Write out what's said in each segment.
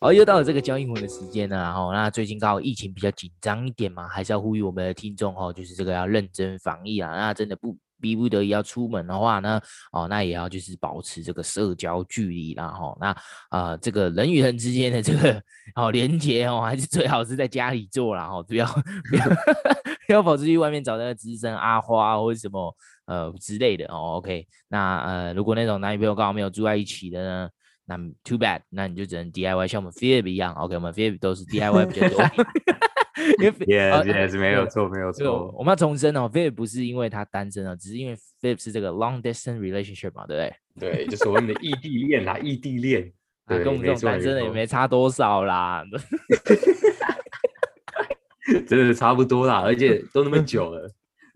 哦，又到了这个教英文的时间了，然后那最近刚好疫情比较紧张一点嘛，还是要呼吁我们的听众哦，就是这个要认真防疫啊，那真的不。逼不得已要出门的话呢，哦，那也要就是保持这个社交距离啦，哈，那啊、呃，这个人与人之间的这个哦连接哦，还是最好是在家里做啦，哈，不要不要 不要跑出去外面找那个资深阿花或者什么呃之类的哦，OK，那呃，如果那种男女朋友刚好没有住在一起的呢，那 too bad，那你就只能 DIY，像我们 Philip 一样，OK，我们 Philip 都是 DIY 比较 多。因为 yes yes 没有错没有错，我们要重申哦，Philip 不是因为他单身哦，只是因为 Philip 是这个 long distance relationship 嘛，对不对？对，就是我们的异地恋啦，异地恋，跟我们这种单身的也没差多少啦，真的差不多啦，而且都那么久了，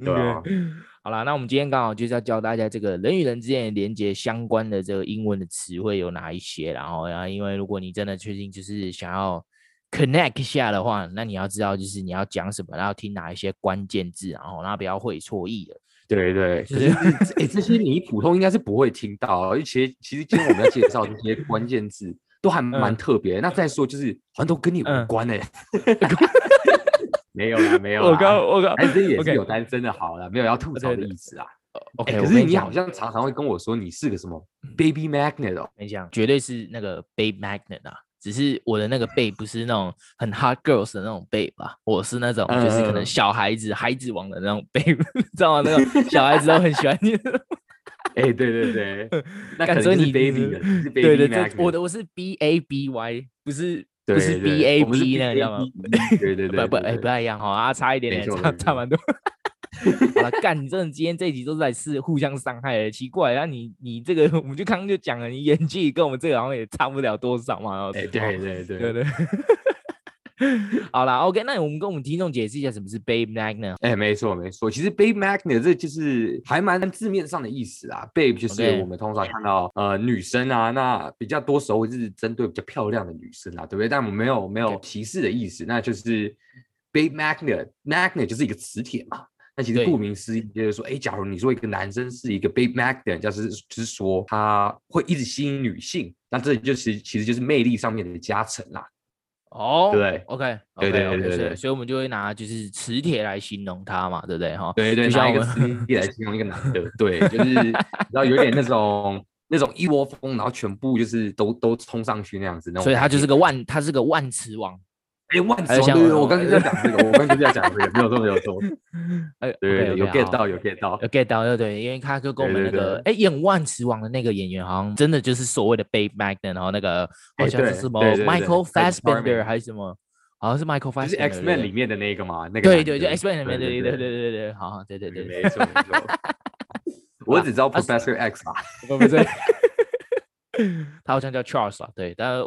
对啊。好啦，那我们今天刚好就是要教大家这个人与人之间的连接相关的这个英文的词汇有哪一些，然后呀，因为如果你真的确定就是想要。connect 一下的话，那你要知道就是你要讲什么，然后听哪一些关键字，然后然后不要会错意的。对对，就是哎，这些你普通应该是不会听到，而且其实今天我们要介绍这些关键字都还蛮特别。那再说就是好像都跟你无关哎，没有啦，没有啦。我刚我刚单身也是有单身的好啦，没有要吐槽的意思啊。OK，可是你好像常常会跟我说你是个什么 baby magnet 哦，没讲，绝对是那个 baby magnet 啊。只是我的那个 babe 不是那种很 hot girls 的那种 babe 吧，我是那种就是可能小孩子、孩子王的那种 babe，知道吗？那种小孩子都很喜欢你。哎，对对对，那可能你 baby 的，对对对，我的我是 b a b y，不是不是 b a b 那个，知道吗？对对对，不不哎，不太一样哈，啊，差一点点，差差蛮多。好了，干！你真的今天这一集都是在是互相伤害的，奇怪。然后你你这个，我们就刚刚就讲了，你演技跟我们这个好像也差不了多少嘛。哎，对对对对对。好啦，OK，那我们跟我们听众解释一下什么是 babe magnet。哎，没错没错，其实 babe magnet 这就是还蛮字面上的意思啊。babe 就是我们通常看到呃女生啊，那比较多时候是针对比较漂亮的女生啊，对不对？但我们没有没有歧视的意思，那就是 babe magnet，magnet 就是一个磁铁嘛。那其实顾名思义就是说，哎，假如你说一个男生是一个 babe magnet，就是就是说他会一直吸引女性，那这就是其实就是魅力上面的加成啦。哦，对，OK，对对对对对，所以我们就会拿就是磁铁来形容他嘛，对不对？哈，对对，像一个磁铁来形容一个男的，对，就是然后有点那种那种一窝蜂，然后全部就是都都冲上去那样子，那种，所以他就是个万，他是个万磁王。哎，万磁王，我刚刚就在 讲这个，我刚刚就在讲这个，没有错，没有错。哎，对，有 get 到，有 get 到，有 get 到，对对，因为他就跟我们那个，哎，演万磁王的那个演员，好像真的就是所谓的 babe magnet，然后那个好像是什么 Michael Fassbender 还是什么，好像是 Michael Fassbender，是 X-Men 里面的那个嘛，那个对对，就 X-Men 里面，对对对对对对，好，对对对，没错没错。我只知道 Professor X 啊，不不对。他好像叫 Charles 啊，对，但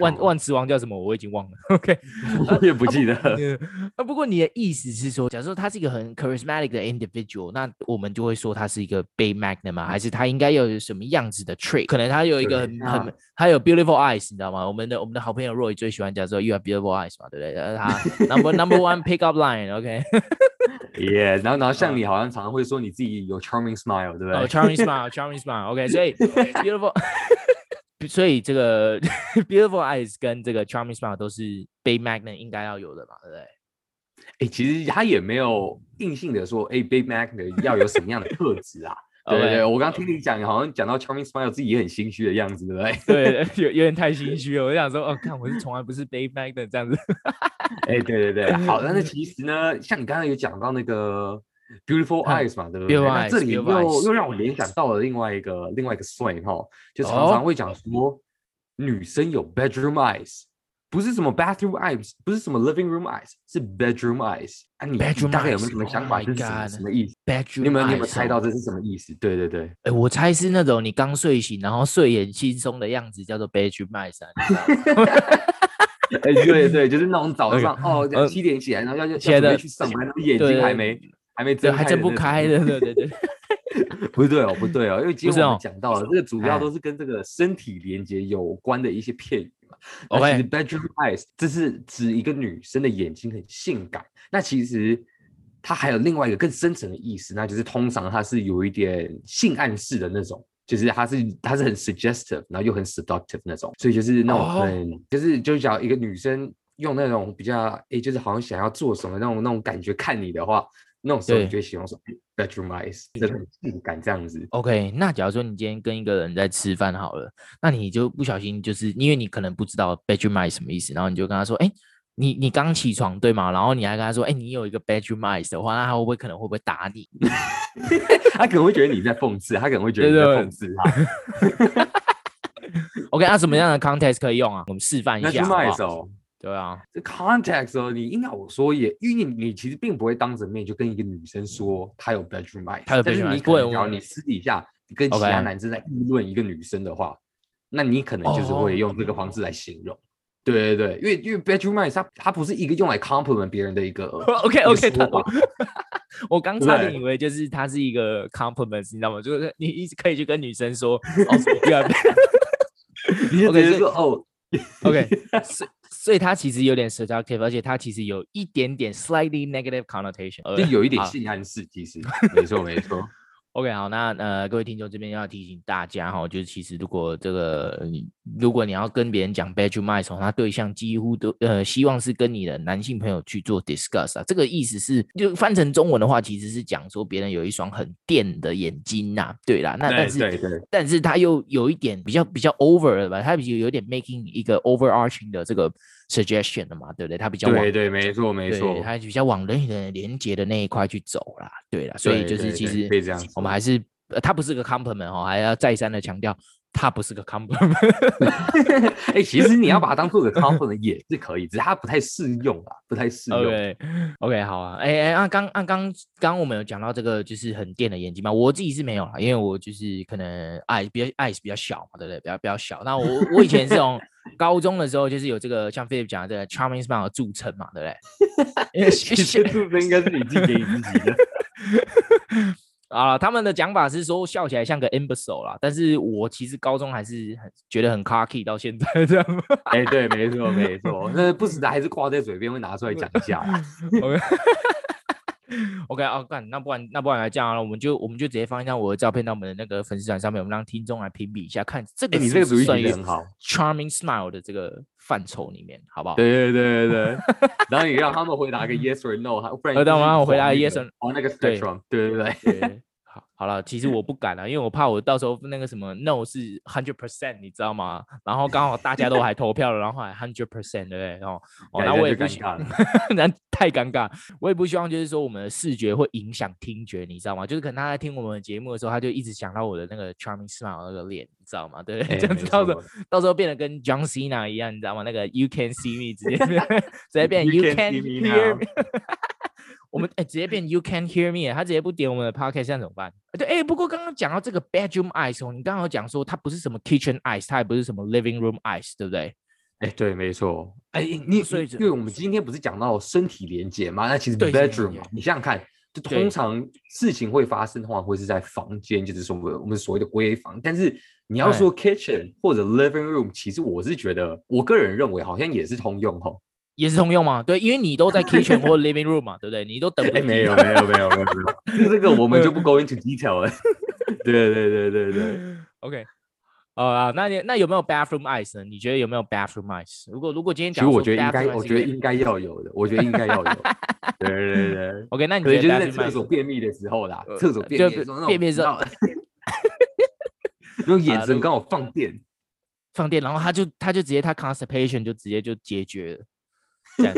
万万磁王叫什么？我已经忘了。OK，我也不记得。啊，不过你的意思是说，假如说他是一个很 charismatic 的 individual，那我们就会说他是一个 babe magnet 吗？还是他应该要有什么样子的 trait？可能他有一个很很，他有 beautiful eyes，你知道吗？我们的我们的好朋友 Roy 最喜欢讲说 you have beautiful eyes 嘛，对不对？他 number number one pick up line，OK。Yeah，然后然后像你好像常常会说你自己有 charming smile，对不对？哦，charming smile，charming smile，OK，所以 beautiful，所以这个 beautiful eyes 跟这个 charming smile 都是 babe magnet 应该要有的嘛，对不对？哎，其实他也没有硬性的说，哎，babe magnet 要有什么样的特质啊？对对对，我刚刚听你讲，好像讲到 charming smile 自己也很心虚的样子，对不对？对，有有点太心虚了。我就想说，哦，看我是从来不是 babe magnet 这样子。哎，对对对，好，但是其实呢，像你刚刚有讲到那个 beautiful eyes 嘛，对不对？那这里又又让我联想到了另外一个另外一个 slang 哈，就常常会讲说女生有 bedroom eyes，不是什么 bathroom eyes，不是什么 living room eyes，是 bedroom eyes。啊，你大概有没有什么想法？这是什么意思？bedroom，你有没有你有没有猜到这是什么意思？对对对，哎，我猜是那种你刚睡醒，然后睡眼惺忪的样子，叫做 bedroom eyes。哎，对对，就是那种早上 哦，七点起来，然后要要准备去上班，然后眼睛还没还没睁，还睁不开的，对对对，不对哦，不对哦，因为今天我们讲到了这个，主要都是跟这个身体连接有关的一些片语嘛。OK，其实 bedroom eyes 这是指一个女生的眼睛很性感，那其实它还有另外一个更深层的意思，那就是通常它是有一点性暗示的那种就是它是它是很 suggestive，然后又很 seductive 那种，所以就是那种很、oh. 就是就是讲一个女生用那种比较诶、欸，就是好像想要做什么那种那种感觉看你的话，那种时候你就会形容说 bedroom eyes，真的很性感这样子。OK，那假如说你今天跟一个人在吃饭好了，那你就不小心就是因为你可能不知道 bedroom eyes 什么意思，然后你就跟他说，哎、欸。你你刚起床对吗？然后你还跟他说，哎、欸，你有一个 bedroom eyes 的话，那他会不会可能会不会打你？他可能会觉得你在讽刺，他可能会觉得你在讽刺他。OK，那什么样的 context 可以用啊？我们示范一下好好。bedroom eyes 哦，对啊，这 context 哦，你应该我说也，因为你你其实并不会当着面就跟一个女生说她有 bedroom eyes，她有 bedroom 可能你私底下跟其他男生在议论一个女生的话.那你可能就是会用这个方式来形容。Oh. 对对对，因为因为 bedroom eyes 它它不是一个用来 compliment 别人的一个 OK OK 他 我刚差点以为就是它是一个 compliment，你知道吗？就是你一直可以去跟女生说哦，不要，你就直接说哦，OK，所以它其实有点 seductive，而且它其实有一点点 slightly negative connotation，就有一点性暗示，其实 没错没错。OK，好，那呃，各位听众这边要提醒大家哈，就是其实如果这个你如果你要跟别人讲 bedroom eyes，他对象几乎都呃希望是跟你的男性朋友去做 discuss 啊，这个意思是就翻成中文的话，其实是讲说别人有一双很电的眼睛呐、啊，对啦，那但是对对对但是他又有一点比较比较 over 了吧，他有有点 making 一个 overarching 的这个。Suggestion 的嘛，对不对？它比较往对对，没错没错，它比较往人与人连接的那一块去走啦，对啦，所以就是其实我们还是呃，它不是个 compliment 哦，还要再三的强调。他不是个 compliment，哎、欸，其实你要把它当做个 compliment 也是可以，只是它不太适用啊，不太适用。OK，OK，好啊，哎、欸、哎，按刚按刚刚我们有讲到这个就是很电的眼睛嘛，我自己是没有啦，因为我就是可能 eyes 比较 eyes 比较小嘛，对不对？比较比较小。那我我以前是从 高中的时候就是有这个像 Philip 讲的这个 charming smile 著称嘛，对不对？因为其实著称应该是你自己给你自己的。啊，他们的讲法是说笑起来像个 imbecile 啦，但是我其实高中还是很觉得很 cocky，到现在这样。哎、欸，对，没错，没错，那不时的还是挂在嘴边，会拿出来讲一下。OK。干，那不然那不然来这样了，我们就我们就直接放一张我的照片到我们的那个粉丝团上面，我们让听众来评比一下，看这个是不是算很好，charming smile 的这个范畴里面，好不好？对对对对对。然后你让他们回答一个 yes or no，不然让他们回答 yes or no，哦那个 spectrum，对对对好了，其实我不敢啊，因为我怕我到时候那个什么 no 是 hundred percent，你知道吗？然后刚好大家都还投票了，然后还 hundred percent，对不对？哦，那我也不希望，那太尴尬。我也不希望就是说我们的视觉会影响听觉，你知道吗？就是可能他在听我们的节目的时候，他就一直想到我的那个 charming smile 那个脸，你知道吗？对不对？这样子到时候到时候变得跟 John Cena 一样，你知道吗？那个 you can see me 直接 直接变 you can hear me。我们 哎、欸，直接变 You can hear me，他直接不点我们的 podcast，这样怎么办？对，哎、欸，不过刚刚讲到这个 bedroom ice 哦，你刚刚有讲说它不是什么 kitchen ice，它也不是什么 living room ice，对不对？哎、欸，对，没错。哎、欸，你所以，因为我们今天不是讲到身体连接吗，那其实 bedroom 嘛，你想想看，就通常事情会发生的话，会是在房间，就是说我们所谓的闺房。但是你要说 kitchen 或者 living room，其实我是觉得，我个人认为好像也是通用哈。也是通用嘛？对，因为你都在 kitchen 或 living room 嘛，对不对？你都等不了、欸。没有，没有，没有，没有，这个我们 就不 go into detail 了。对，对，对，对，对。OK，啊、uh,，那你那有没有 bathroom eyes 呢？你觉得有没有 bathroom eyes？如果如果今天讲，其实我觉得应该，我觉得应该要有的。我觉得应该要有。对对对对。OK，那你觉得就是在厕所便秘的时候啦，厕所便秘的时候，便秘的时候，用眼神刚好放电，放电，然后他就他就直接他 constipation 就直接就解决了。这样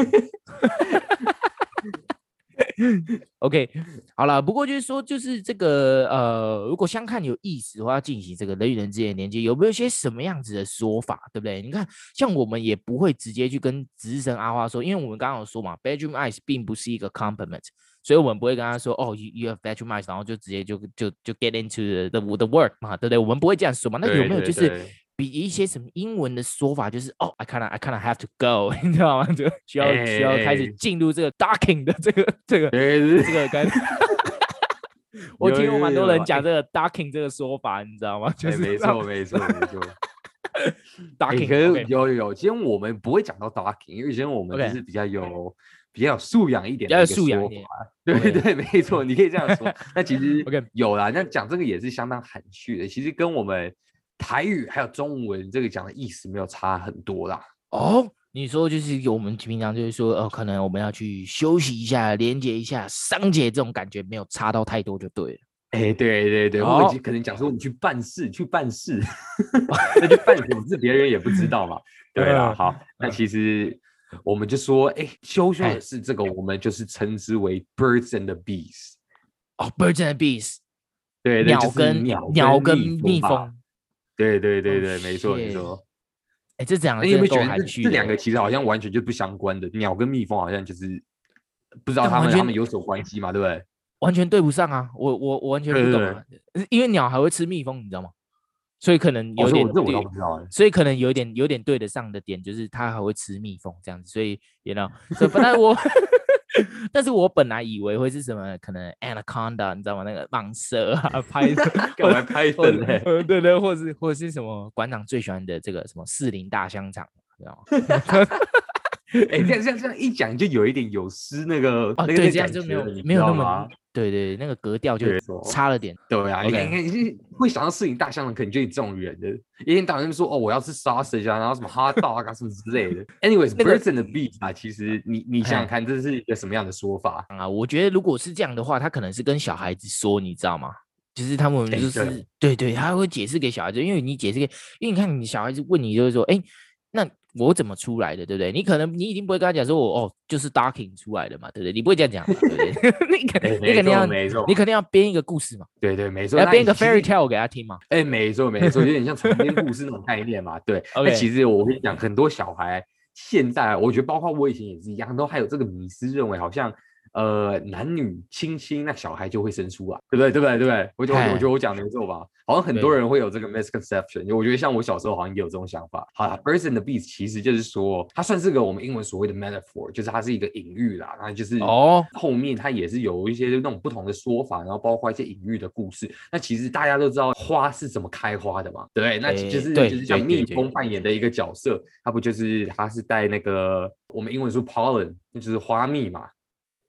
OK，好了。不过就是说，就是这个呃，如果相看有意思的话，进行这个人与人之间的连接，有没有一些什么样子的说法，对不对？你看，像我们也不会直接去跟值日生阿花说，因为我们刚刚有说嘛，bedroom eyes 并不是一个 compliment，所以我们不会跟他说，哦，you you have bedroom eyes，然后就直接就就就 get into the the work 嘛，对不对？我们不会这样说嘛。那有没有就是？比一些什么英文的说法，就是哦，I kind of I kind of have to go，你知道吗？就需要、欸、需要开始进入这个 docking 的这个这个、欸、这个感觉。我听过蛮多人讲这个 docking 这个说法，你知道吗？就是、欸、没错没错没错。docking 可是有有有，其实我们不会讲到 docking，因为以前我们就是比较有。比较有素养一点，比较有素养一点。对对对，没错，你可以这样说。那其实有啦，那讲这个也是相当含蓄的。其实跟我们台语还有中文这个讲的意思没有差很多啦。哦，你说就是我们平常就是说，呃，可能我们要去休息一下，连接一下商界这种感觉没有差到太多就对了。哎，对对对，或者可能讲说你去办事，去办事，那就办什么事别人也不知道嘛。对啊，好，那其实。我们就说，哎，羞羞的是这个，我们就是称之为 birds and the bees。哦，birds and the bees，对，鸟跟鸟跟蜜蜂。对对对对，没错没错。哎，这讲，你有没有觉得这两个其实好像完全就不相关的？鸟跟蜜蜂好像就是不知道它们他们有什么关系嘛？对不对？完全对不上啊！我我我完全不懂啊！因为鸟还会吃蜜蜂，你知道吗？所以可能有点。所以可能有点有点对得上的点，就是它还会吃蜜蜂这样子。所以，you know，所以本来我，但是我本来以为会是什么，可能 anaconda，你知道吗？那个蟒蛇啊，拍的，干嘛拍？对对，或是或者是什么馆长最喜欢的这个什么士林大香肠，知道吗？哎，这样 这样这样一讲，就有一点有失那个，哦，对，这样就没有没有那么。对对，那个格调就差了点。对啊，你看你看，你会想到摄影大象的，可能就你这种人的。一天到晚说哦，我要吃 sausage 啊，然后什么 hot dog 啊什么之类的。Anyways，birds and the bees 啊，其实你你想想看，这是一个什么样的说法啊？我觉得如果是这样的话，他可能是跟小孩子说，你知道吗？其实他们就是对对，他会解释给小孩子，因为你解释给，因为你看你小孩子问你就是说，哎，那。我怎么出来的，对不对？你可能你一定不会跟他讲说，我哦就是 docking 出来的嘛，对不对？你不会这样讲，对不对？你肯定你肯定要你肯定要编一个故事嘛，对对，没错，要编一个 fairy tale 给他听嘛。哎，没错没错，有点像长篇故事那种概念嘛。对，那其实我跟你讲，很多小孩现在，我觉得包括我以前也是一样，都还有这个迷思，认为好像。呃，男女亲亲，那小孩就会生出来，对不对？对不对？对不对？我觉得，我觉得我讲的没错吧？好像很多人会有这个 misconception。我觉得像我小时候好像也有这种想法。好啦，birds and the bees 其实就是说，它算是个我们英文所谓的 metaphor，就是它是一个隐喻啦。然后就是哦，后面它也是有一些那种不同的说法，然后包括一些隐喻的故事。那其实大家都知道花是怎么开花的嘛？对，那就是就是像蜜蜂扮演的一个角色，它不就是它是带那个我们英文说 pollen，那就是花蜜嘛。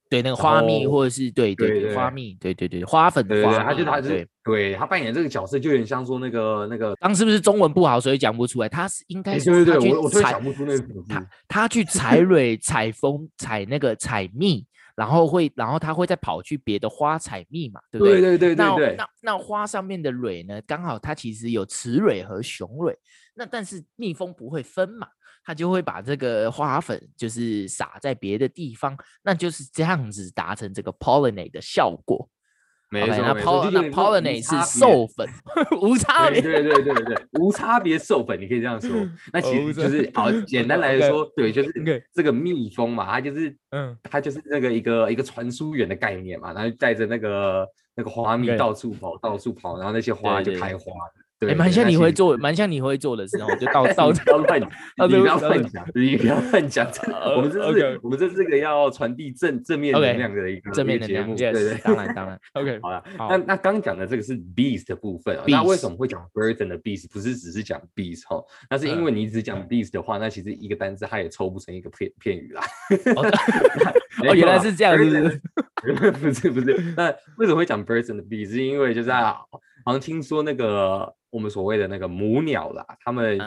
对，那个花蜜或者是对对对花蜜，对对对花粉的花，他就他是对他扮演这个角色，就有点像说那个那个，当时不是中文不好，所以讲不出来。他是应该是对对对，我我讲不出那个他他去采 蕊、采蜂、采那个采蜜，然后会然后他会再跑去别的花采蜜嘛，对不对？对对对对对。那那花上面的蕊呢，刚好它其实有雌蕊和雄蕊，那但是蜜蜂不会分嘛。他就会把这个花粉就是撒在别的地方，那就是这样子达成这个 pollinate 的效果。没错，那 pollinate 是授粉，无差别。对对对对对，无差别授粉，你可以这样说。那其实就是好简单来说，对，就是这个蜜蜂嘛，它就是嗯，它就是那个一个一个传输源的概念嘛，然后带着那个那个花蜜到处跑，到处跑，然后那些花就开花。对，蛮像你会做，蛮像你会做的时候，就到 到不要乱，你不要 乱 讲，你不要乱讲。我们这是，我们这是个要传递正正面能量的一个正面节目，对对，当然当然。OK，好了，那那刚讲的这个是 bees 的部分，那为什么会讲 and the bees？不是只是讲 beast 哈，那是因为你只讲 beast 的话，那其实一个单字它也凑不成一个片片语啦。哦，原来是这样子，不是不是。那为什么会讲 and the bees？是因为就是啊，好像听说那个。我们所谓的那个母鸟啦，它们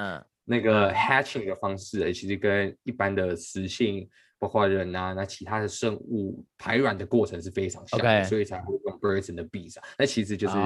那个 hatching 的方式，欸，其实跟一般的雌性，包括人啊，那其他的生物排卵的过程是非常像.所以才会用 birds and bees 啊。那其实就是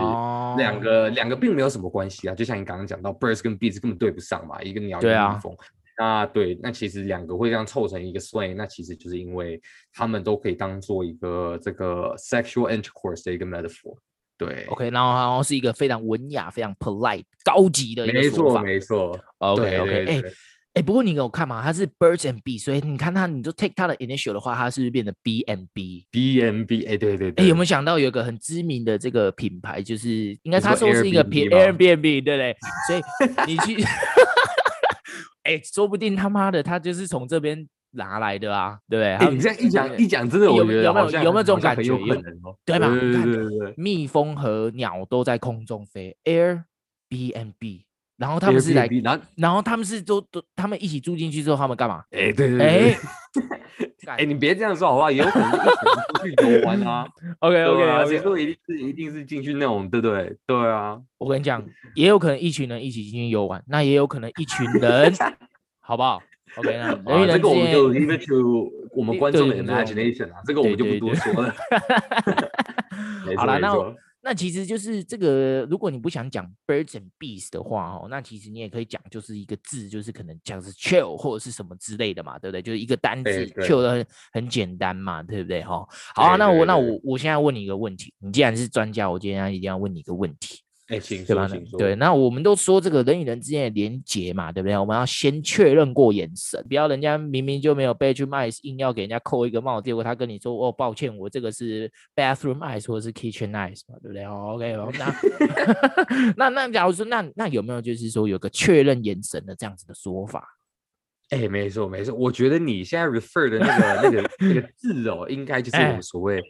两个，oh. 两个并没有什么关系啊。就像你刚刚讲到，birds 跟 bees 根本对不上嘛，一个鸟一个蜜蜂。那对，那其实两个会这样凑成一个 slang，那其实就是因为它们都可以当做一个这个 sexual intercourse 的一个 metaphor。对，OK，然后然后是一个非常文雅、非常 polite、高级的一个说法，没错，没错。OK，OK，哎哎，不过你给我看嘛，它是 birds and bees，所以你看它，你就 take 它的 initial 的话，它是不是变得 B and B？B and B，哎，对对对。哎，有没有想到有一个很知名的这个品牌，就是应该它说是一个 Airbnb，对不对？所以你去，哎，说不定他妈的，他就是从这边。拿来的啊，对不对？欸、你这样一讲一讲，真的我觉得有没有有没有这种感觉？对吧？对对对对，蜜蜂和鸟都在空中飞，Air B and B，然后他们是来，然后然后他们是都都他们一起住进去之后，他们干嘛？哎，对对对，哎，你别这样说好不好？也有可能一起出去游玩啊。OK OK，谁说一定是一定是进去那种，对不对？对啊，我跟你讲，也有可能一群人一起进去游玩，那也有可能一群人，好不好？OK，那 这个我们就 leave it to 我们观众的 imagination 啊，这个我们就不多说了。好了，那。那其实就是这个，如果你不想讲 birds and bees 的话哦，那其实你也可以讲，就是一个字，就是可能讲是 chill 或者是什么之类的嘛，对不对？就是一个单字 chill 的很很简单嘛，对不对？哈，好啊，那我那我我现在问你一个问题，你既然是专家，我今天一定要问你一个问题。哎，请对吧？对，那我们都说这个人与人之间的连结嘛，对不对？我们要先确认过眼神，不要人家明明就没有 bedroom eyes，硬要给人家扣一个帽，结果他跟你说哦，抱歉，我这个是 bathroom eyes 或者是 kitchen eyes 嘛，对不对？哦，OK，那 那那假如说那那有没有就是说有个确认眼神的这样子的说法？哎，没错没错，我觉得你现在 refer 的那个那个那个字哦，应该就是我们所谓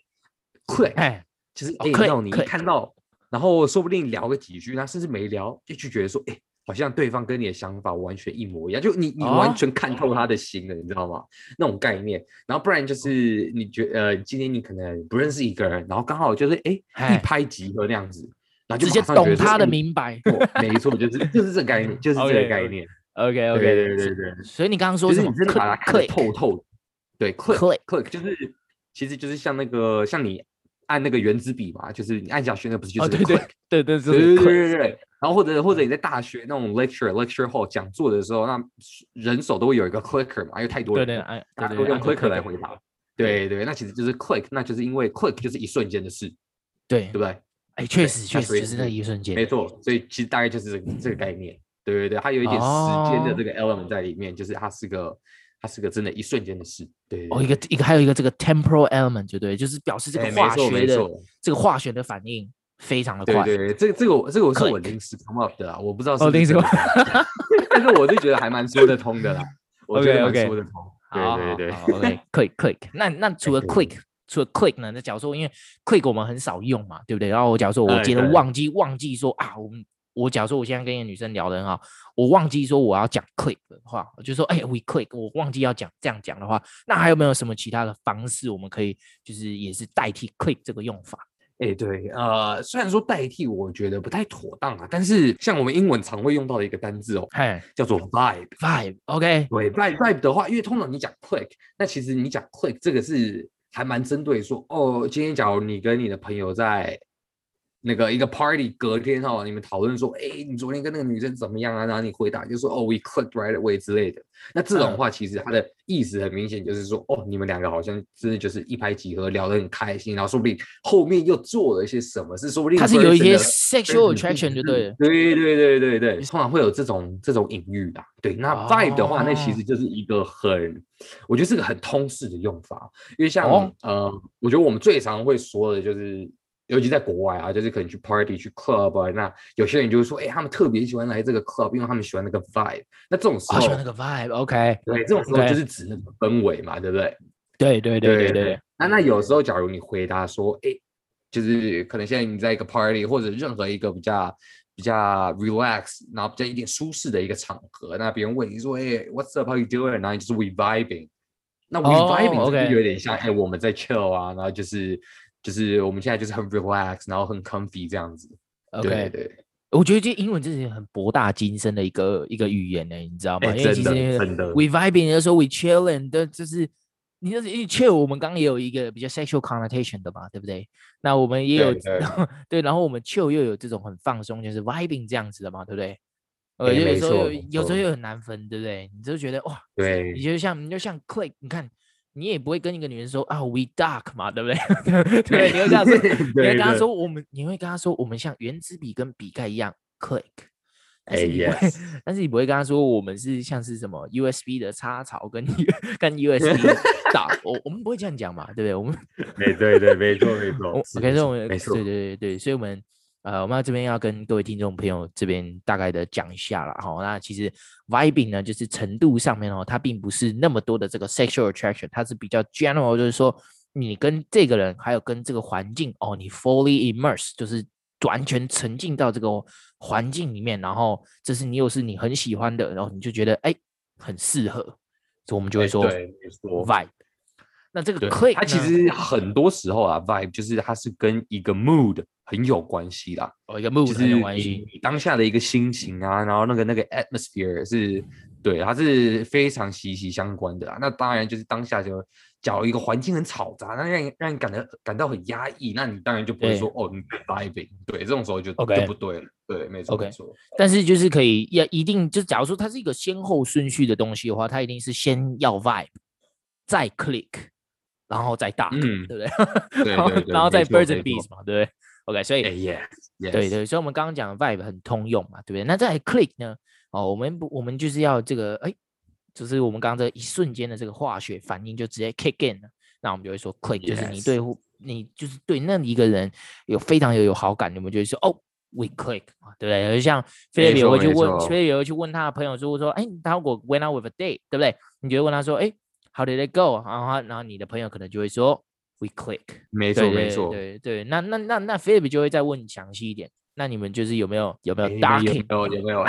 quick，哎，就是哎，让你一看到。然后说不定聊个几句，那甚至没聊，就就觉得说，哎，好像对方跟你的想法完全一模一样，就你你完全看透他的心了，哦、你知道吗？那种概念。然后不然就是你觉得呃，今天你可能不认识一个人，然后刚好就是哎一拍即合那样子，然后就直接懂他的明白。没错，就是就是这个概念，就是这个概念。OK OK 对对对对。所以你刚刚说就是你真的把它看得透透。对，click click 就是其实就是像那个像你。按那个原子笔嘛，就是你按下去，那不是就是、哦、对对对对对对对对对。然后或者或者你在大学那种 lecture lecture hall 讲座的时候，那人手都会有一个 clicker 嘛，因为太多人，对对，大家都用 clicker 来回答。对对，那其实就是 click，那就是因为 click 就是一瞬间的事，对对不对？哎，确实确实就是那一瞬间，没错。所以其实大概就是这个概念，对对对，它有一点时间的这个 element 在里面，就是它是个。它是个真的，一瞬间的事。对，哦，一个一个，还有一个这个 temporal element，就对，就是表示这个化学的这个化学的反应非常的快。对对，这个这个我这个我是我临时 come up 的啊，我不知道是不是，但是我就觉得还蛮说得通的啦。我觉得蛮说得通。对对对，OK，quick quick。那那除了 quick，除了 quick 呢？那假如说因为 quick 我们很少用嘛，对不对？然后我假如说我今天忘记忘记说啊，我们。我假如说我现在跟一个女生聊得很好，我忘记说我要讲 quick 的话，我就说哎，we quick，我忘记要讲这样讲的话，那还有没有什么其他的方式我们可以就是也是代替 quick 这个用法？哎，对，呃，虽然说代替我觉得不太妥当啊，但是像我们英文常会用到的一个单字哦，嘿，叫做 vibe，vibe，OK，对，vibe，vibe 的话，因为通常你讲 click，那其实你讲 click 这个是还蛮针对说哦，今天假如你跟你的朋友在。那个一个 party 隔天哈，你们讨论说，哎，你昨天跟那个女生怎么样啊？然后你回答就说，哦，we clicked right away 之类的。那这种话其实它的意思很明显，就是说，哦，你们两个好像真的就是一拍即合，聊得很开心，然后说不定后面又做了一些什么事，说不定他是有一些 sexual attraction 就对了。对对对对对，通常会有这种这种隐喻的。对，那 vibe 的话，那其实就是一个很，我觉得是个很通识的用法，因为像呃，我觉得我们最常会说的就是。尤其在国外啊，就是可能去 party 去 club 啊，那有些人就会说，哎、欸，他们特别喜欢来这个 club，因为他们喜欢那个 vibe。那这种时候，喜欢那个 vibe，OK，对，这种时候就是指那个氛围嘛，对不对？对对对对对。那那有时候，假如你回答说，哎、欸，就是可能现在你在一个 party 或者任何一个比较比较 relax，然后比较一点舒适的一个场合，那别人问你说，哎、欸，What's up？How you doing？然后你就是 we vibing。那 we vibing、oh, okay. 就有点像，哎、欸，我们在 chill 啊，然后就是。就是我们现在就是很 relax，然后很 comfy 这样子。OK，对，对，我觉得这英文真是很博大精深的一个一个语言呢，你知道吗？欸、因为其实真的 we vibing 的时候 we chilling 的，就是你就是因为 chill，我们刚刚也有一个比较 sexual connotation 的嘛，对不对？那我们也有 对，然后我们 chill 又有这种很放松，就是 vibing 这样子的嘛，对不对？呃、欸，有时候，有时候又很难分，对不对？你就觉得哇，对，你就像你就像 click，你看。你也不会跟一个女人说啊，we duck 嘛，对不对？对，你会这样说，你会跟她说我们，你会跟她说我们像原子笔跟笔盖一样 click，但是你不会，hey, yes. 但是你不会跟她说我们是像是什么 USB 的插槽跟 跟 USB 打，我我们不会这样讲嘛，对不对？我们，对对对，没错没错，OK，所以我们对对对对，所以我们。呃，我们这边要跟各位听众朋友这边大概的讲一下了哈。那其实 vibing 呢，就是程度上面哦，它并不是那么多的这个 sexual attraction，它是比较 general，就是说你跟这个人还有跟这个环境哦，你 fully immerse，就是完全沉浸到这个环境里面，然后这是你又是你很喜欢的，然后你就觉得哎很适合，所以我们就会说，vibe。那这个 click 它其实很多时候啊，vibe 就是它是跟一个 mood 很有关系啦，哦，一个 mood 很有关系，你当下的一个心情啊，然后那个那个 atmosphere 是，对，它是非常息息相关的啊。那当然就是当下就假如一个环境很嘈杂，那让你让你感到感到很压抑，那你当然就不会说哦，你 vibing，对，这种时候就 OK 就不对了，对，没错，OK，没错。但是就是可以要一定就假如说它是一个先后顺序的东西的话，它一定是先要 vibe，再 click。然后再大，嗯，对不对？对，对，对，对，然后再 birds and bees 嘛，对不对？OK，所以，yes，对对，所以我们刚刚讲的 vibe 很通用嘛，对不对？那在 click 呢？哦，我们不，我们就是要这个，哎，就是我们刚刚这一瞬间的这个化学反应就直接 kick in 了，那我们就会说 click，就是你对.你就是对那一个人有非常有有好感，你们就会说哦，we click，对不对？就像菲利比会去问，菲利比会去问他的朋友，说说，哎，他如果 went out with a date，对不对？你就会问他说，哎。How did it go？然后，然后你的朋友可能就会说，We click。没错，没错，对对。那那那那 Philip 就会再问详细一点。那你们就是有没有有没有 docking 有有没有？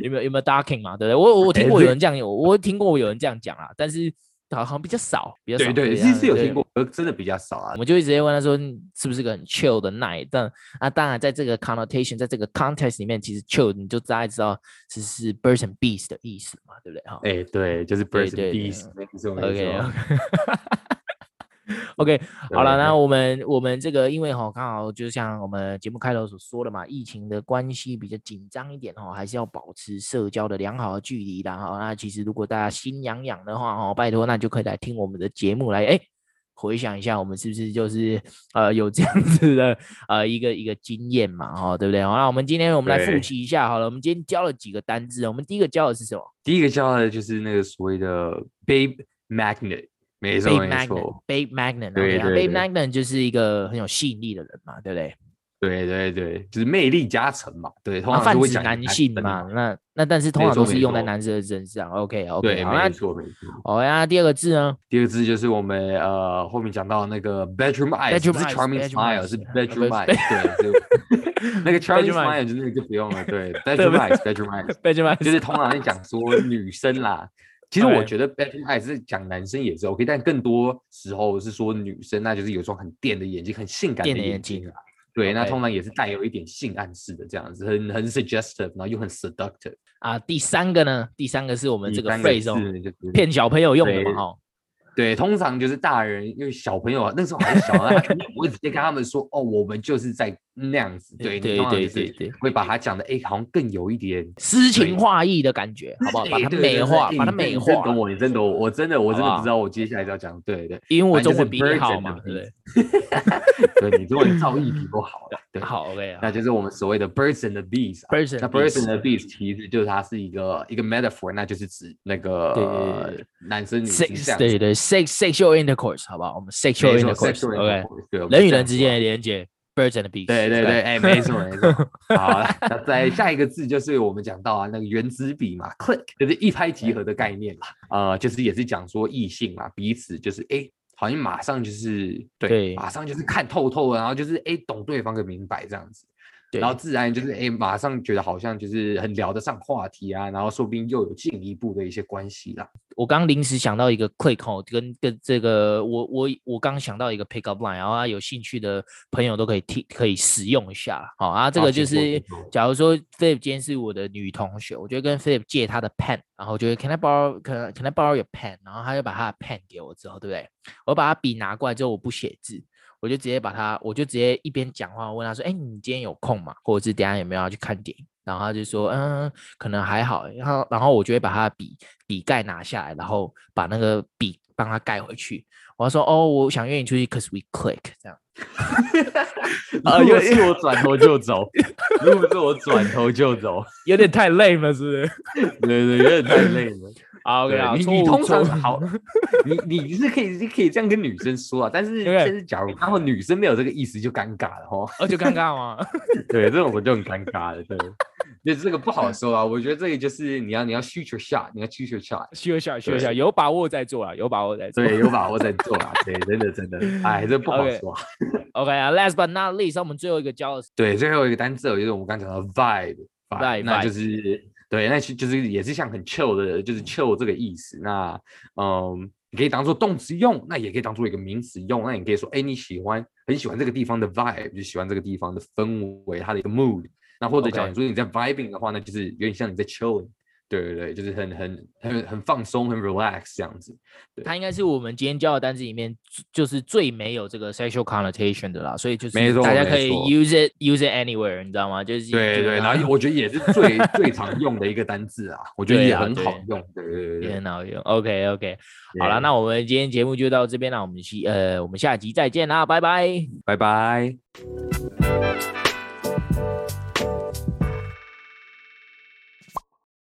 有没有 有没有 docking 嘛？对不对？我我听过有人这样，我听过有人这样讲啊，但是。好像比较少，比较少。对对，其实有听过，真的比较少啊。我们就会直接问他说，是不是个很 chill 的 night？但啊，当然在这个 connotation，在这个 context 里面，其实 chill 你就大概知道是是 birds and bees 的意思嘛，对不对？哈，哎，对，就是 birds and bees。OK。OK，好了，那我们我们这个因为哈刚好就像我们节目开头所说的嘛，疫情的关系比较紧张一点哈，还是要保持社交的良好的距离的哈。那其实如果大家心痒痒的话哈，拜托那就可以来听我们的节目来哎回想一下，我们是不是就是呃有这样子的呃一个一个经验嘛哈，对不对？好，那我们今天我们来复习一下好了，我们今天教了几个单字，我们第一个教的是什么？第一个教的就是那个所谓的 babe magnet。没错，Babe Magnet，对对，Babe Magnet 就是一个很有吸引力的人嘛，对不对？对对对，就是魅力加成嘛，对，通常泛指男性嘛，那那但是通常都是用在男生的身上，OK OK，对，没错没错。好呀，第二个字呢？第二个字就是我们呃后面讲到那个 Bedroom Eyes，不是 Charming Smile，是 Bedroom Eyes，对，那个 Charming Smile 就那个就不用了，对，Bedroom Eyes，Bedroom Eyes，Bedroom Eyes，就是通常在讲说女生啦。其实我觉得 bedroom eyes 是讲男生也是 OK，但更多时候是说女生，那就是有双很电的眼睛，很性感的眼睛啊。对.那通常也是带有一点性暗示的这样子，很很 suggestive，然后又很 seductive 啊。第三个呢？第三个是我们这个 phrase 骗小朋友用的嘛，哈。对，通常就是大人，因为小朋友啊，那时候还小，他肯定不会直接跟他们说，哦，我们就是在那样子。对对对对对，会把它讲的，哎，好像更有一点诗情画意的感觉，好不好？把它美化，把它美化。懂我，你真懂我，我真的，我真的不知道我接下来要讲，对对，因为我中文比你好嘛，对不对？对，你中文造诣比我好的，对，好，OK，那就是我们所谓的 birds and the bees。那 birds and the bees 其实就是它是一个一个 metaphor，那就是指那个男生女生这样。对对。sex sexual intercourse 好不好？我们 sexual intercourse，OK，人与人之间的连接，birds and bees。对对对，哎，没错没错。好，那再下一个字就是我们讲到啊，那个原子笔嘛，click，就是一拍即合的概念嘛。呃，就是也是讲说异性嘛，彼此就是哎，好像马上就是对，马上就是看透透了，然后就是哎，懂对方的明白这样子。然后自然就是哎，马上觉得好像就是很聊得上话题啊，然后说不定又有进一步的一些关系啦。我刚临时想到一个 quick 哦，跟跟这个我我我刚想到一个 pick up line，然后啊有兴趣的朋友都可以听可以使用一下。好啊，这个就是假如说 Philip 今天是我的女同学，我就跟 Philip 借他的 pen，然后就会 Can I borrow Can Can I borrow your pen？然后他就把他的 pen 给我之后，对不对？我把他笔拿过来之后，我不写字。我就直接把他，我就直接一边讲话问他说：“哎，你今天有空吗？或者是等下有没有要去看电影？”然后他就说：“嗯，可能还好。”然后，然后我就会把他的笔笔盖拿下来，然后把那个笔帮他盖回去。我说：“哦，我想约你出去，cause we click 这样。”啊，如果是我转头就走，如果是我转头就走，有点太累了，是不是？对对，有点太累了。好，OK 啊，你你通常好，你你是可以你可以这样跟女生说啊，但是但是假如然后女生没有这个意思就尴尬了哈，哦，就尴尬吗？对，这种我就很尴尬了，对就这个不好说啊。我觉得这个就是你要你要 shoot your shot，你要 shoot your shot，shoot your shot，shoot your shot，有把握再做啊，有把握再做。对，有把握再做啊。对，真的真的，哎，这不好说。OK 啊，last but not least，我们最后一个教的是，对，最后一个单词就是我们刚刚讲到 vibe，vibe，那就是对，那其实就是也是像很 chill 的，就是 chill 这个意思。那嗯。你可以当做动词用，那也可以当做一个名词用。那你可以说，哎，你喜欢很喜欢这个地方的 vibe，就喜欢这个地方的氛围，它的一个 mood。那或者讲，如果你在 vibing 的话，那就是有点像你在 chilling。对对对，就是很很很很放松，很 relax 这样子。它应该是我们今天教的单词里面，就是最没有这个 sexual connotation 的啦。所以就是大家可以 use it use it anywhere，你知道吗？就是对对，然后我觉得也是 最最常用的一个单字啊，我觉得也很好用，对对对，也很好用。OK OK，好了，那我们今天节目就到这边了，我们下呃我们下集再见啦，拜拜，拜拜。